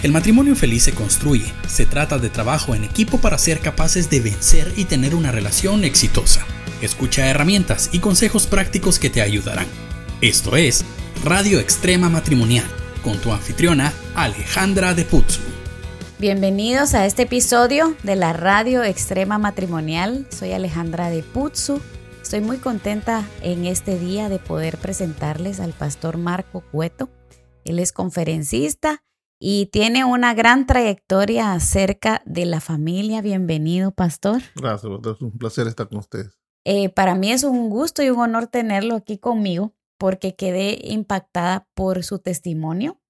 El matrimonio feliz se construye, se trata de trabajo en equipo para ser capaces de vencer y tener una relación exitosa. Escucha herramientas y consejos prácticos que te ayudarán. Esto es Radio Extrema Matrimonial, con tu anfitriona Alejandra de Putzu. Bienvenidos a este episodio de la Radio Extrema Matrimonial. Soy Alejandra de Putzu. Estoy muy contenta en este día de poder presentarles al pastor Marco Cueto. Él es conferencista y tiene una gran trayectoria acerca de la familia. Bienvenido, pastor. Gracias, es un placer estar con ustedes. Eh, para mí es un gusto y un honor tenerlo aquí conmigo porque quedé impactada por su testimonio,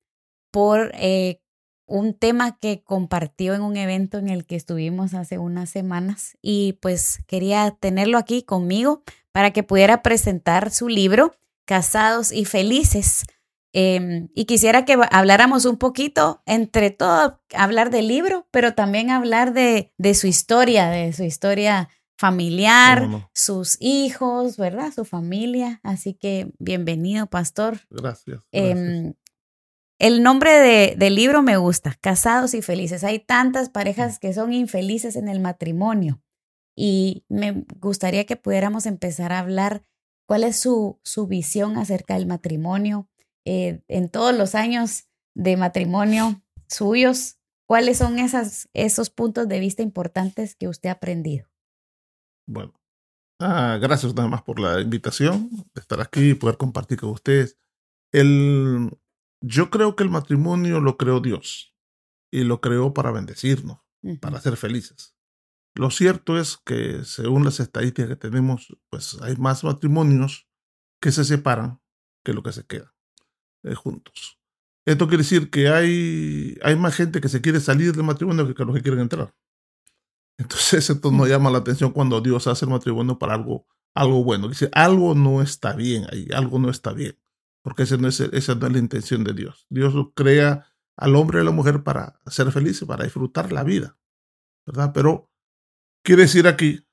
por eh, un tema que compartió en un evento en el que estuvimos hace unas semanas y pues quería tenerlo aquí conmigo para que pudiera presentar su libro, Casados y Felices Em, y quisiera que habláramos un poquito, entre todo, hablar del libro, pero también hablar de, de su historia, de su historia familiar, sus hijos, ¿verdad? Su familia. Así que bienvenido, pastor. Gracias. Em, el nombre de, del libro me gusta, Casados y Felices. Hay tantas parejas que son infelices en el matrimonio y me gustaría que pudiéramos empezar a hablar cuál es su, su visión acerca del matrimonio, eh, en todos los años de matrimonio suyos, ¿cuáles son esas, esos puntos de vista importantes que usted ha aprendido? Bueno, ah, gracias nada más por la invitación de estar aquí y poder compartir con ustedes. El, yo creo que el matrimonio lo creó Dios y lo creó para bendecirnos, para ser felices. Lo cierto es que según las estadísticas que tenemos, pues hay más matrimonios que se separan que lo que se queda. Eh, juntos. Esto quiere decir que hay, hay más gente que se quiere salir del matrimonio que, los que quieren entrar. Entonces esto nos llama la atención cuando Dios hace el matrimonio para algo, algo bueno. Dice, algo no está bien ahí, algo no está bien. Porque ese no es, esa no es la intención de Dios. Dios crea al hombre y a la mujer para ser felices, para disfrutar la vida. ¿Verdad? Pero quiere decir aquí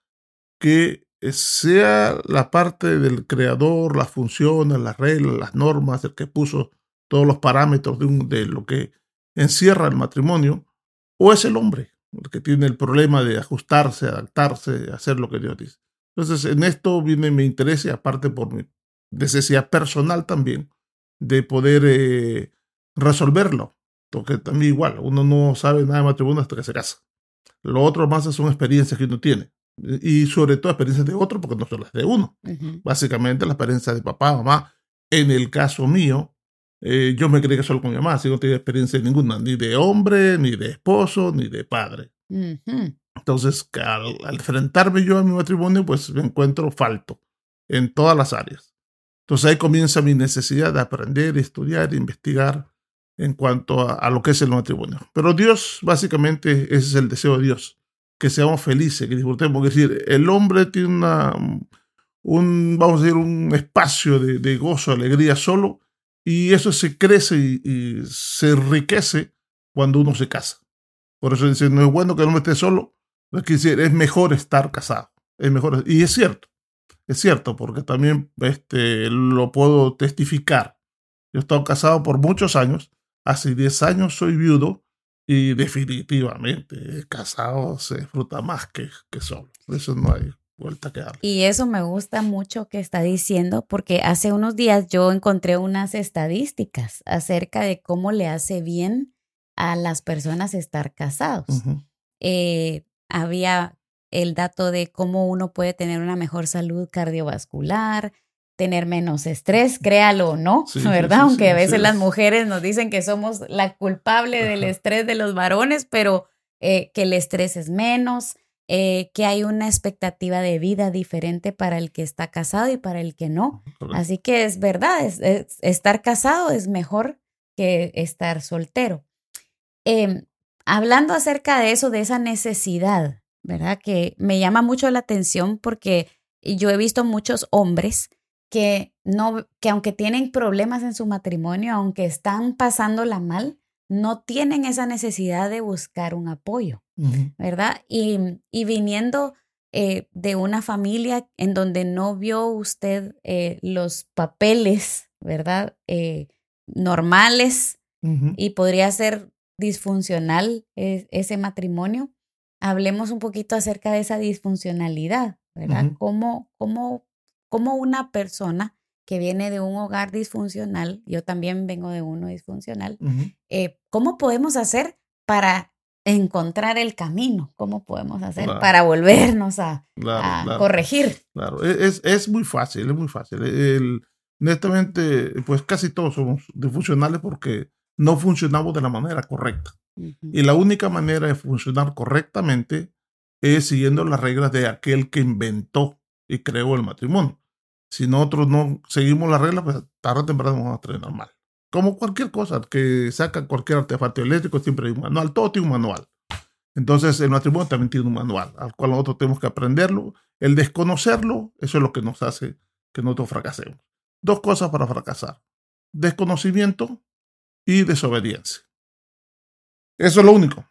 que sea la parte del creador, las funciones, las reglas, las normas, el que puso todos los parámetros de, de lo que encierra el matrimonio, o es el hombre el que tiene el problema de ajustarse, adaptarse, hacer lo que Dios dice. Entonces, en esto viene mi interés y aparte por mi necesidad personal también de poder eh, resolverlo. Porque también igual, uno no sabe nada de matrimonio hasta que se casa. Lo otro más son experiencias que uno tiene y sobre todo experiencias de otro, porque no son las de uno. Básicamente la experiencia de papá, mamá. En el caso mío, eh, yo me creí que solo con mi mamá, así no tenía experiencia ninguna, ni de hombre, ni de esposo, ni de padre. Entonces, al, enfrentarme yo a mi matrimonio, pues me encuentro falto en todas las áreas. Entonces ahí comienza mi necesidad de aprender, estudiar, investigar en cuanto a, a, lo que es el matrimonio. Pero Dios, básicamente, ese es el deseo de Dios que seamos felices, que disfrutemos. Es decir, el hombre tiene una, un, vamos a decir, un espacio de, gozo, alegría solo, y eso se crece y, se enriquece cuando uno se casa. Por eso dice, no es bueno que el hombre esté solo, es mejor estar casado. Es mejor, y es cierto, es cierto, porque también este, lo puedo testificar. Yo he estado casado por muchos años, hace 10 años soy viudo, y definitivamente, casado se disfruta más que, que solo. Eso no hay vuelta que darle. Y eso me gusta mucho que está diciendo, porque hace unos días yo encontré unas estadísticas acerca de cómo le hace bien a las personas estar casados. Eh, había el dato de cómo uno puede tener una mejor salud cardiovascular, tener menos estrés, créalo o no, ¿verdad? Aunque a veces las mujeres nos dicen que somos la culpable del estrés de los varones, pero eh, que el estrés es menos, eh, que hay una expectativa de vida diferente para el que está casado y para el que no. Así que es verdad, estar casado es mejor que estar soltero. Em, hablando acerca de eso, de esa necesidad, ¿verdad? Que me llama mucho la atención porque yo he visto muchos hombres que no, que aunque tienen problemas en su matrimonio, aunque están pasándola mal, no tienen esa necesidad de buscar un apoyo, ¿verdad? Y, y viniendo eh, de una familia en donde no vio usted eh, los papeles, ¿verdad? Eh, normales y podría ser disfuncional ese matrimonio, hablemos un poquito acerca de esa disfuncionalidad, ¿verdad? cómo, cómo, cómo una persona que viene de un hogar disfuncional, yo también vengo de uno disfuncional, eh, ¿cómo podemos hacer para encontrar el camino? ¿Cómo podemos hacer para volvernos a, corregir? Claro, e, es, es, muy fácil, es muy fácil. El, netamente, pues casi todos somos disfuncionales porque no funcionamos de la manera correcta. Y la única manera de funcionar correctamente es siguiendo las reglas de aquel que inventó y creó el matrimonio. Si nosotros no seguimos las reglas, pues tarde o temprano vamos a terminar mal. Como cualquier cosa que saca cualquier artefacto eléctrico, siempre hay un manual. Todo tiene un manual. Entonces, el matrimonio también tiene un manual al cual nosotros tenemos que aprenderlo. El desconocerlo, eso es lo que nos hace que nosotros fracasemos. Dos cosas para fracasar. Desconocimiento y desobediencia. Eso es lo único.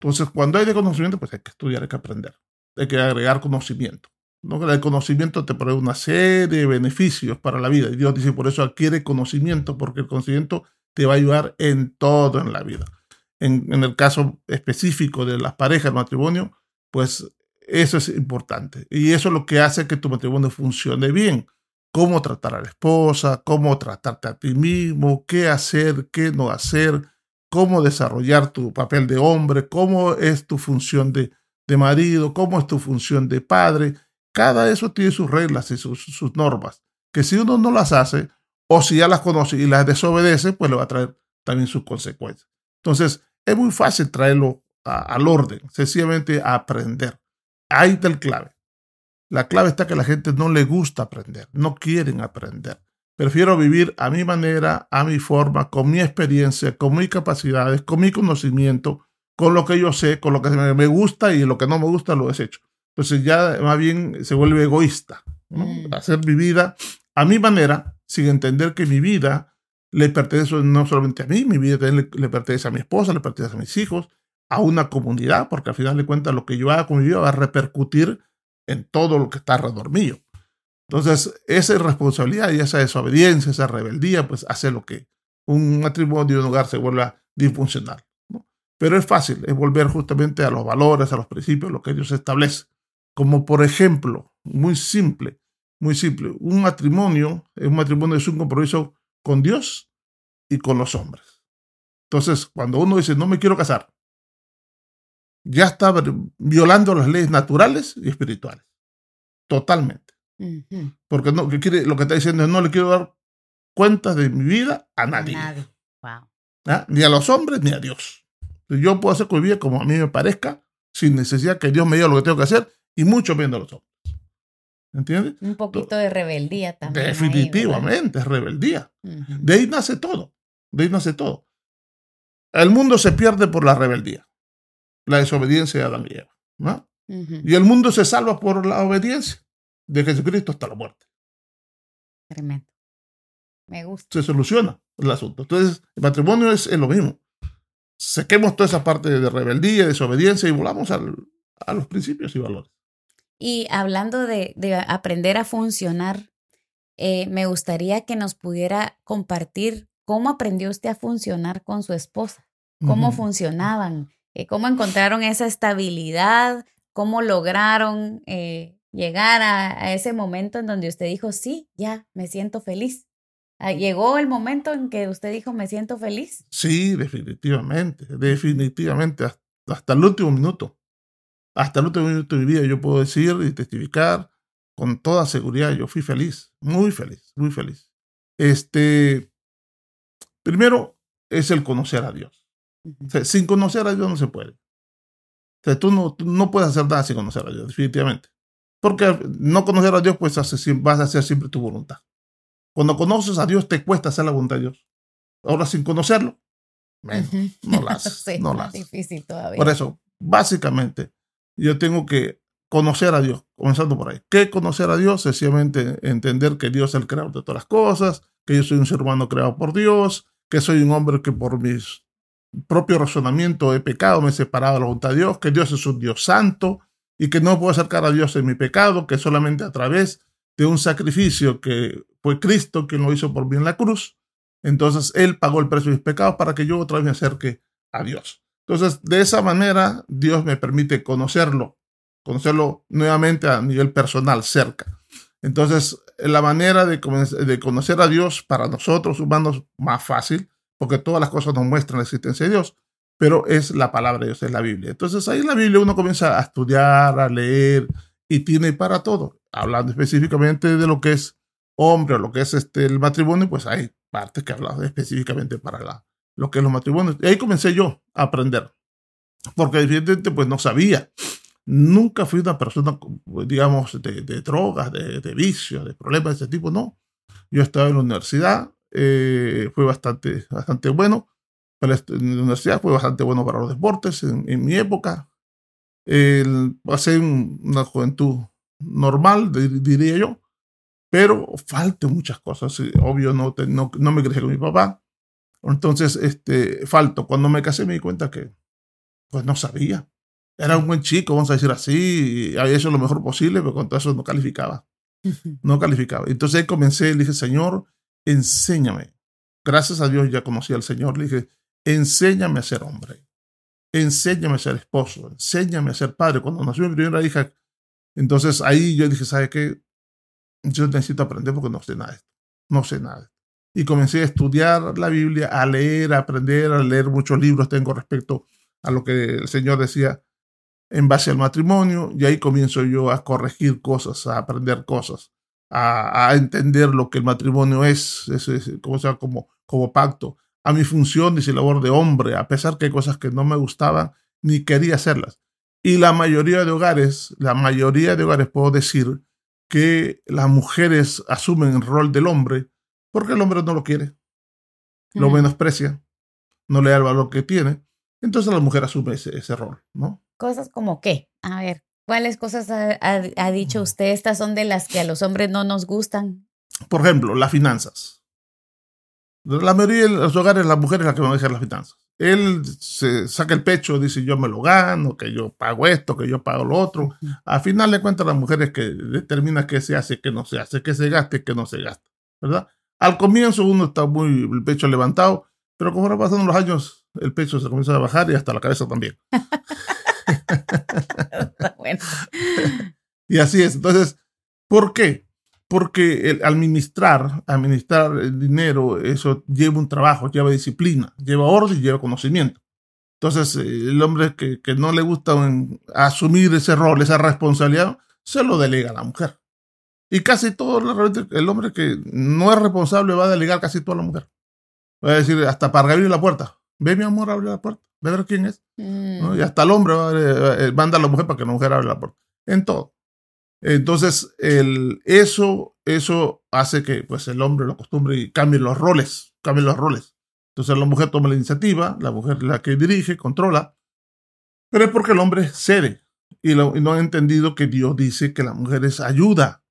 Entonces, cuando hay desconocimiento, pues hay que estudiar, hay que aprender. Hay que agregar conocimiento. ¿No? El conocimiento te provee una serie de beneficios para la vida. Y Dios dice, por eso adquiere conocimiento, porque el conocimiento te va a ayudar en todo en la vida. En, el caso específico de las parejas, el matrimonio, pues eso es importante. Y eso es lo que hace que tu matrimonio funcione bien. Cómo tratar a la esposa, cómo tratarte a ti mismo, qué hacer, qué no hacer, cómo desarrollar tu papel de hombre, cómo es tu función de, de marido, cómo es tu función de padre cada eso tiene sus reglas y sus, normas, que si uno no las hace, o si ya las conoce y las desobedece, pues le va a traer también sus consecuencias. Entonces, es muy fácil traerlo al orden, sencillamente a aprender. Ahí está el clave. La clave está que la gente no le gusta aprender, no quieren aprender. Prefiero vivir a mi manera, a mi forma, con mi experiencia, con mis capacidades, con mi conocimiento, con lo que yo sé, con lo que me gusta y lo que no me gusta lo desecho. Entonces ya más bien se vuelve egoísta. Mm. Hacer mi vida a mi manera, sin entender que mi vida le pertenece no solamente a mí, mi vida también le, pertenece a mi esposa, le pertenece a mis hijos, a una comunidad, porque al final de cuentas lo que yo haga con mi vida va a repercutir en todo lo que está alrededor mío. Entonces, esa irresponsabilidad y esa desobediencia, esa rebeldía, pues hace lo que un matrimonio un hogar se vuelva disfuncional. Pero es fácil, es volver justamente a los valores, a los principios, lo que Dios establece. Como por ejemplo, muy simple, muy simple, un matrimonio, un matrimonio es un compromiso con Dios y con los hombres. Entonces, cuando uno dice, no me quiero casar, ya está violando las leyes naturales y espirituales. Totalmente. Porque no, que quiere, lo que está diciendo es, no le quiero dar cuentas de mi vida a nadie. ¿Ah? Ni a los hombres ni a Dios. Yo puedo hacer con mi vida como a mí me parezca, sin necesidad que Dios me diga lo que tengo que hacer y mucho menos los hombres. ¿Entiendes? Un poquito de rebeldía también. Definitivamente, es rebeldía. De ahí nace todo. De ahí nace todo. El mundo se pierde por la rebeldía, la desobediencia de Adán y Eva. ¿no? Y el mundo se salva por la obediencia de Jesucristo hasta la muerte. Tremendo. Me gusta. Se soluciona el asunto. Entonces, el matrimonio es, lo mismo. Sequemos toda esa parte de rebeldía, desobediencia y volvamos al, a los principios y valores. Y hablando de, aprender a funcionar, eh, me gustaría que nos pudiera compartir cómo aprendió usted a funcionar con su esposa, cómo funcionaban, eh, cómo encontraron esa estabilidad, cómo lograron eh, llegar a, ese momento en donde usted dijo, sí, ya, me siento feliz. Ah, ¿Llegó el momento en que usted dijo, me siento feliz? Sí, definitivamente, definitivamente, hasta el último minuto hasta el último minuto de mi vida yo puedo decir y testificar con toda seguridad, yo fui feliz, muy feliz, muy feliz. Este, primero es el conocer a Dios. sin conocer a Dios no se puede. tú, no, no puedes hacer nada sin conocer a Dios, definitivamente. Porque no conocer a Dios, pues vas a hacer siempre tu voluntad. Cuando conoces a Dios, te cuesta hacer la voluntad de Dios. Ahora, sin conocerlo, no lo haces. no lo haces. difícil todavía. Por eso, básicamente, yo tengo que conocer a Dios, comenzando por ahí. ¿Qué conocer a Dios? Sencillamente entender que Dios es el creador de todas las cosas, que yo soy un ser humano creado por Dios, que soy un hombre que por mis propio razonamiento he pecado, me he separado de la voluntad de Dios, que Dios es un Dios santo y que no puedo acercar a Dios en mi pecado, que solamente a través de un sacrificio que fue Cristo quien lo hizo por mí en la cruz. Entonces Él pagó el precio de mis pecados para que yo otra vez me acerque a Dios. Entonces, de esa manera, Dios me permite conocerlo, conocerlo nuevamente a nivel personal, cerca. Entonces, la manera de, conocer a Dios para nosotros humanos más fácil, porque todas las cosas nos muestran la existencia de Dios, pero es la palabra de Dios, es la Biblia. Entonces, ahí en la Biblia uno comienza a estudiar, a leer y tiene para todo. Hablando específicamente de lo que es hombre o lo que es este, el matrimonio, pues hay partes que hablan específicamente para la, lo que es los matrimonios. Y ahí comencé yo a aprender, porque evidentemente pues no sabía. Nunca fui una persona, digamos, de, drogas, de, de vicios, de problemas de ese tipo, no. Yo estaba en la universidad, eh, fue bastante, bastante bueno. En la universidad fue bastante bueno para los deportes en, mi época. El, pasé una juventud normal, diría yo, pero falta muchas cosas. Obvio, no, no, no me crecí con mi papá, entonces, este, falto. Cuando me casé me di cuenta que, pues no sabía. Era un buen chico, vamos a decir así, y había hecho lo mejor posible, pero con todo eso no calificaba. No calificaba. Entonces ahí comencé, le dije, Señor, enséñame. Gracias a Dios ya conocí al Señor. Le dije, enséñame a ser hombre. Enséñame a ser esposo. Enséñame a ser padre. Cuando nació mi primera hija, entonces ahí yo dije, ¿sabe qué? Yo necesito aprender porque no sé nada de esto. No sé nada y comencé a estudiar la Biblia, a leer, a aprender, a leer muchos libros tengo respecto a lo que el Señor decía en base al matrimonio, y ahí comienzo yo a corregir cosas, a aprender cosas, a, entender lo que el matrimonio es, como, sea, como, como pacto, a mi función y labor de hombre, a pesar que hay cosas que no me gustaban ni quería hacerlas. Y la mayoría de hogares, la mayoría de hogares puedo decir que las mujeres asumen el rol del hombre porque el hombre no lo quiere, lo menosprecia, no le da el valor que tiene. Entonces la mujer asume ese, rol, ¿no? Cosas como qué? A ver, ¿cuáles cosas ha, dicho usted? Estas son de las que a los hombres no nos gustan. Por ejemplo, las finanzas. La mayoría de los hogares, las mujeres las que dejar las finanzas. Él se saca el pecho, dice yo me lo gano, que yo pago esto, que yo pago lo otro. Al final le cuentan las mujeres que determina qué se hace, qué no se hace, qué se gaste, qué no se gasta, ¿verdad? Al comienzo uno está muy el pecho levantado, pero como van pasando los años, el pecho se comienza a bajar y hasta la cabeza también. y así es. Entonces, ¿por qué? Porque el administrar, administrar el dinero, eso lleva un trabajo, lleva disciplina, lleva orden y lleva conocimiento. Entonces, el hombre que, que no le gusta asumir ese rol, esa responsabilidad, se lo delega a la mujer. Y casi todo el hombre que no es responsable va a delegar casi todo a la mujer. Va a decir, hasta para abrir la puerta. Ve, mi amor, abre la puerta. Ve a ver quién es. Mm. Y hasta el hombre va a, eh, mandar a la mujer para que la mujer abra la puerta. En todo. Entonces, el, eso, eso hace que pues, el hombre lo acostumbre y cambie los roles. Cambie los roles. Entonces, la mujer toma la iniciativa, la mujer es la que dirige, controla. Pero es porque el hombre cede. Y, y no ha entendido que Dios dice que la mujer es ayuda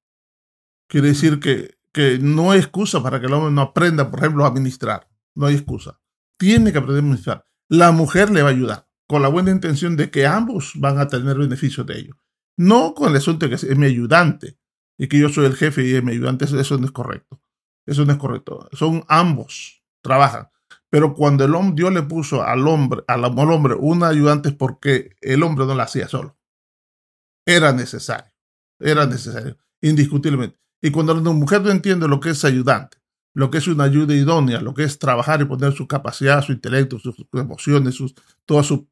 Quiere decir que, que no hay excusa para que el hombre no aprenda, por ejemplo, a administrar. No hay excusa. Tiene que aprender a administrar. La mujer le va a ayudar con la buena intención de que ambos van a tener beneficios de ello. No con el asunto de que es mi ayudante y que yo soy el jefe y es mi ayudante. Eso, no es correcto. Eso no es correcto. Son ambos, trabajan. Pero cuando el hombre, Dios le puso al hombre, al, hombre un ayudante es porque el hombre no lo hacía solo. Era necesario. Era necesario, indiscutiblemente. Y cuando la mujer no entiende lo que es ayudante, lo que es una ayuda idónea, lo que es trabajar y poner su capacidad, su intelecto, sus, emociones, toda su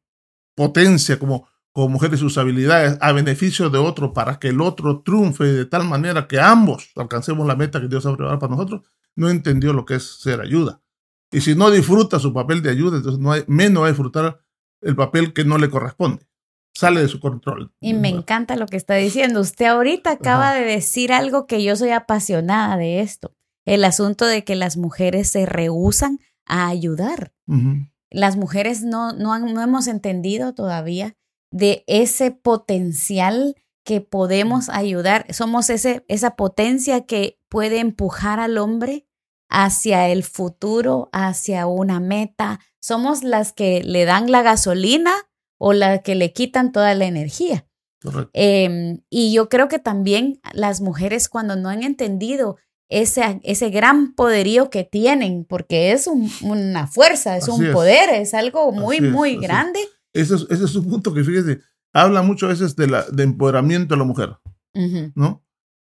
potencia como, como mujer y sus habilidades a beneficio de otro para que el otro triunfe de tal manera que ambos alcancemos la meta que Dios ha preparado para nosotros, no entendió lo que es ser ayuda. Y si no disfruta su papel de ayuda, entonces no hay, menos va a disfrutar el papel que no le corresponde sale de su control. Y me encanta lo que está diciendo. Usted ahorita acaba de decir algo que yo soy apasionada de esto. El asunto de que las mujeres se rehusan a ayudar. Las mujeres no, no, no hemos entendido todavía de ese potencial que podemos ayudar. Somos ese, esa potencia que puede empujar al hombre hacia el futuro, hacia una meta. Somos las que le dan la gasolina o la que le quitan toda la energía. Em, y yo creo que también las mujeres cuando no han entendido ese, ese gran poderío que tienen, porque es una fuerza, es un poder, es algo muy, muy grande. Ese es, ese es un punto que, fíjese, habla mucho a veces de, la, de empoderamiento de la mujer, ¿no?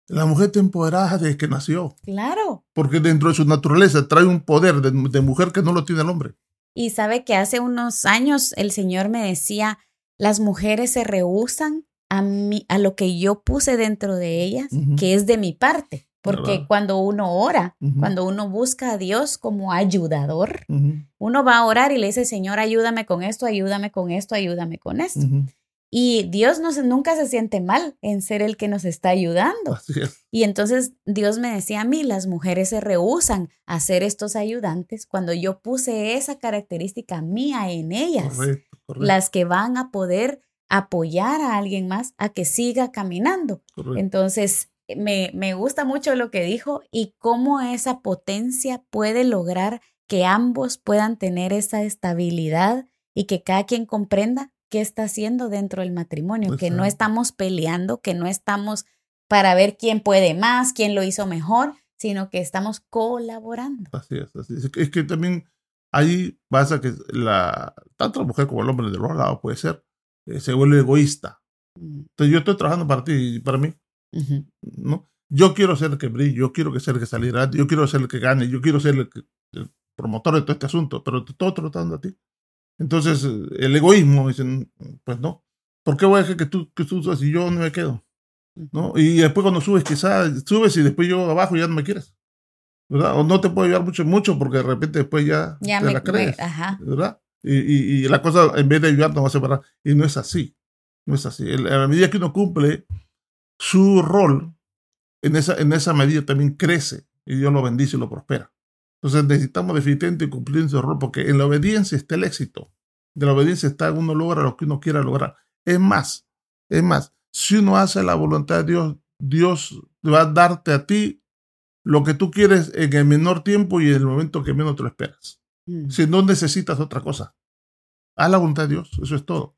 La mujer está empoderada desde que nació. Claro. Porque dentro de su naturaleza trae un poder de, de mujer que no lo tiene el hombre. Y sabe que hace unos años el Señor me decía, las mujeres se rehusan a, mí, a lo que yo puse dentro de ellas, que es de mi parte. Porque cuando uno ora, cuando uno busca a Dios como ayudador, uno va a orar y le dice, Señor, ayúdame con esto, ayúdame con esto, ayúdame con esto. Y Dios no, nunca se siente mal en ser el que nos está ayudando. Y entonces Dios me decía a mí, las mujeres se rehusan a ser estos ayudantes cuando yo puse esa característica mía en ellas, las que van a poder apoyar a alguien más a que siga caminando. Entonces, me, me gusta mucho lo que dijo y cómo esa potencia puede lograr que ambos puedan tener esa estabilidad y que cada quien comprenda qué está haciendo dentro del matrimonio, que no estamos peleando, que no estamos para ver quién puede más, quién lo hizo mejor, sino que estamos colaborando. Así es, así es. Es que también ahí pasa que la, tanto la mujer como el hombre de los lados puede ser, eh, se vuelve egoísta. Mm. Entonces yo estoy trabajando para ti y para mí. ¿no? Yo quiero ser el que brille, yo quiero que sea el que saliera, yo quiero ser el que gane, yo quiero ser el, promotor de todo este asunto, pero te estoy tratando a ti. Entonces, el egoísmo, dicen, pues no. ¿Por qué voy a dejar que tú, que tú subas y yo no me quedo? ¿No? Y después cuando subes, quizás subes y después yo abajo ya no me quieres. ¿Verdad? O no te puedo ayudar mucho, mucho porque de repente después ya, te la crees. ¿Verdad? Y, y, y, la cosa, en vez de ayudar, nos va a separar. Y no es así. No es así. A la medida que uno cumple su rol en esa, en esa medida también crece y Dios lo bendice y lo prospera. Entonces necesitamos definitivamente cumplir ese rol porque en la obediencia está el éxito. De la obediencia está uno logra lo que uno quiera lograr. Es más, es más, si uno hace la voluntad de Dios, Dios va a darte a ti lo que tú quieres en el menor tiempo y en el momento que menos te lo esperas. Mm. Si no necesitas otra cosa. Haz la voluntad de Dios, eso es todo.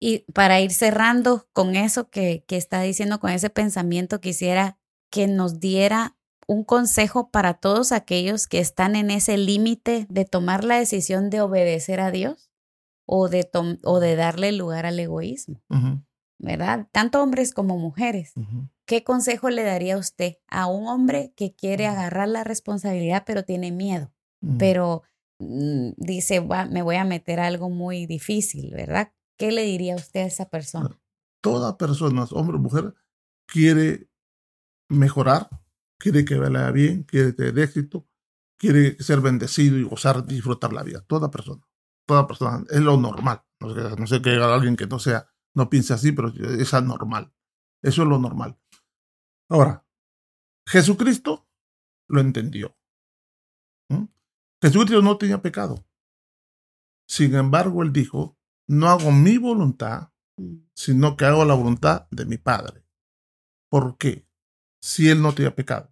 Y para ir cerrando con eso que, que está diciendo, con ese pensamiento, quisiera que nos diera un consejo para todos aquellos que están en ese límite de tomar la decisión de obedecer a Dios o de, o de darle lugar al egoísmo, ¿verdad? Tanto hombres como mujeres. ¿Qué consejo le daría usted a un hombre que quiere agarrar la responsabilidad pero tiene miedo? Pero mm, dice, me voy a meter a algo muy difícil, ¿verdad? ¿Qué le diría usted a esa persona? Toda persona, hombre o mujer, quiere mejorar, quiere que vaya bien, quiere tener éxito, quiere ser bendecido y gozar, disfrutar la vida. Toda persona, toda persona, es lo normal. No sé, que alguien que no sea, no piense así, pero es anormal. Eso es lo normal. Ahora, Jesucristo lo entendió. Jesucristo no tenía pecado. Sin embargo, él dijo, no hago mi voluntad, mm. sino que hago la voluntad de mi Padre. ¿Por qué? Si él no tenía pecado,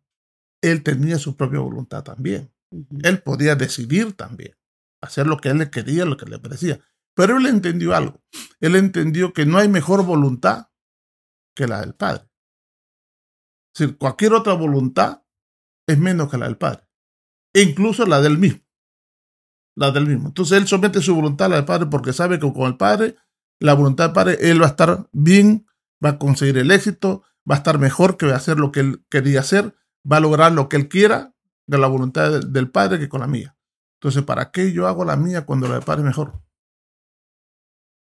él tenía su propia voluntad también. Él podía decidir también, hacer lo que él le quería, lo que le parecía. Pero él entendió algo. Él entendió que no hay mejor voluntad que la del Padre. Es decir, cualquier otra voluntad es menos que la del Padre. E incluso la del mismo la del mismo. Entonces él somete su voluntad a la del Padre porque sabe que con el Padre, la voluntad del Padre, él va a estar bien, va a conseguir el éxito, va a estar mejor que va a hacer lo que él quería hacer, va a lograr lo que él quiera de la voluntad del, Padre que con la mía. Entonces, ¿para qué yo hago la mía cuando la del Padre es mejor?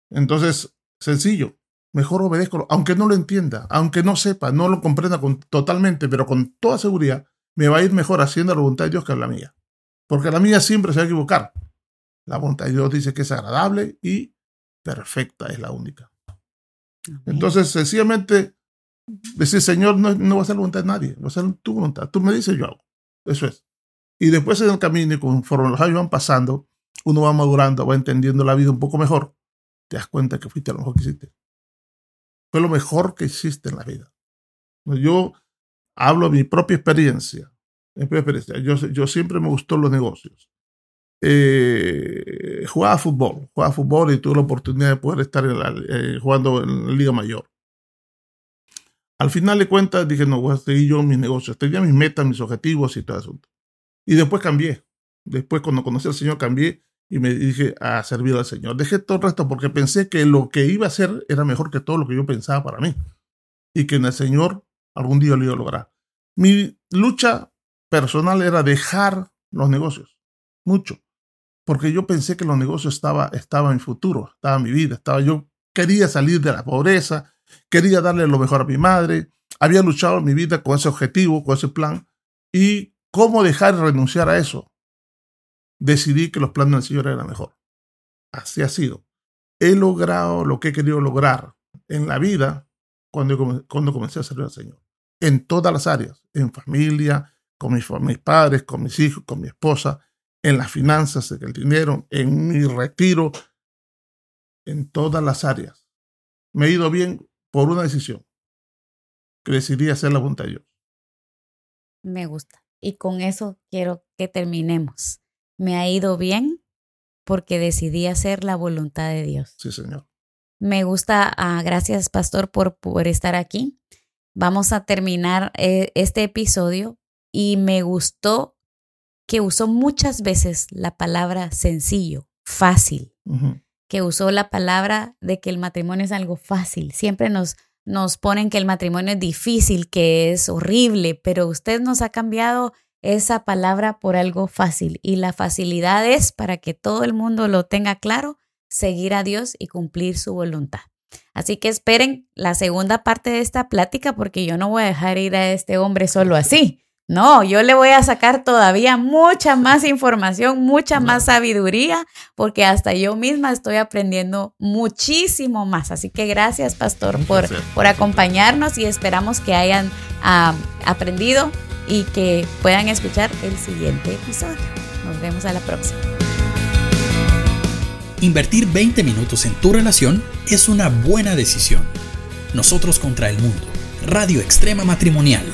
Entonces, sencillo, mejor obedezco, aunque no lo entienda, aunque no sepa, no lo comprenda totalmente, pero con toda seguridad, me va a ir mejor haciendo la voluntad de Dios que la mía. Porque la mía siempre se va a equivocar. La voluntad de Dios dice que es agradable y perfecta es la única. Entonces, sencillamente, decir, Señor, no, no va a ser la voluntad de nadie, va a ser tu voluntad. Tú me dices, yo hago. Eso es. Y después en el camino y conforme los años van pasando, uno va madurando, va entendiendo la vida un poco mejor, te das cuenta que fuiste lo mejor que hiciste. Fue lo mejor que hiciste en la vida. Yo hablo de mi propia experiencia. Yo, yo siempre me gustó los negocios. Eh, jugaba fútbol, jugaba fútbol y tuve la oportunidad de poder estar eh, jugando en la Liga Mayor. Al final de cuentas dije, no, voy a seguir yo mis negocios. Tenía mis metas, mis objetivos y todo eso. Y después cambié. Después cuando conocí al Señor cambié y me dije a servir al Señor. Dejé todo el resto porque pensé que lo que iba a hacer era mejor que todo lo que yo pensaba para mí. Y que en el Señor algún día lo iba a lograr. Mi lucha personal era dejar los negocios. Mucho. Porque yo pensé que los negocios estaba, estaba en mi futuro, estaba en mi vida, estaba yo quería salir de la pobreza, quería darle lo mejor a mi madre, había luchado en mi vida con ese objetivo, con ese plan. ¿Y cómo dejar de renunciar a eso? Decidí que los planes del Señor eran mejor. Así ha sido. He logrado lo que he querido lograr en la vida cuando, cuando comencé a servir al Señor. En todas las áreas, en familia, con mis, mis padres, con mis hijos, con mi esposa, en las finanzas, en el dinero, en mi retiro, en todas las áreas. Me he ido bien por una decisión, que decidí hacer la voluntad de Dios. Me gusta. Y con eso quiero que terminemos. Me ha ido bien porque decidí hacer la voluntad de Dios. Sí, Señor. Me gusta, ah, gracias Pastor por, por estar aquí. Vamos a terminar eh, este episodio y me gustó que usó muchas veces la palabra sencillo, fácil que usó la palabra de que el matrimonio es algo fácil. Siempre nos, nos ponen que el matrimonio es difícil, que es horrible, pero usted nos ha cambiado esa palabra por algo fácil. Y la facilidad es, para que todo el mundo lo tenga claro, seguir a Dios y cumplir su voluntad. Así que esperen la segunda parte de esta plática porque yo no voy a dejar ir a este hombre solo así. No, yo le voy a sacar todavía mucha más información, mucha más sabiduría, porque hasta yo misma estoy aprendiendo muchísimo más. Así que gracias, Pastor, por, por acompañarnos y esperamos que hayan aprendido y que puedan escuchar el siguiente episodio. Nos vemos a la próxima. Invertir 20 minutos en tu relación es una buena decisión. Nosotros contra el mundo. Radio Extrema Matrimonial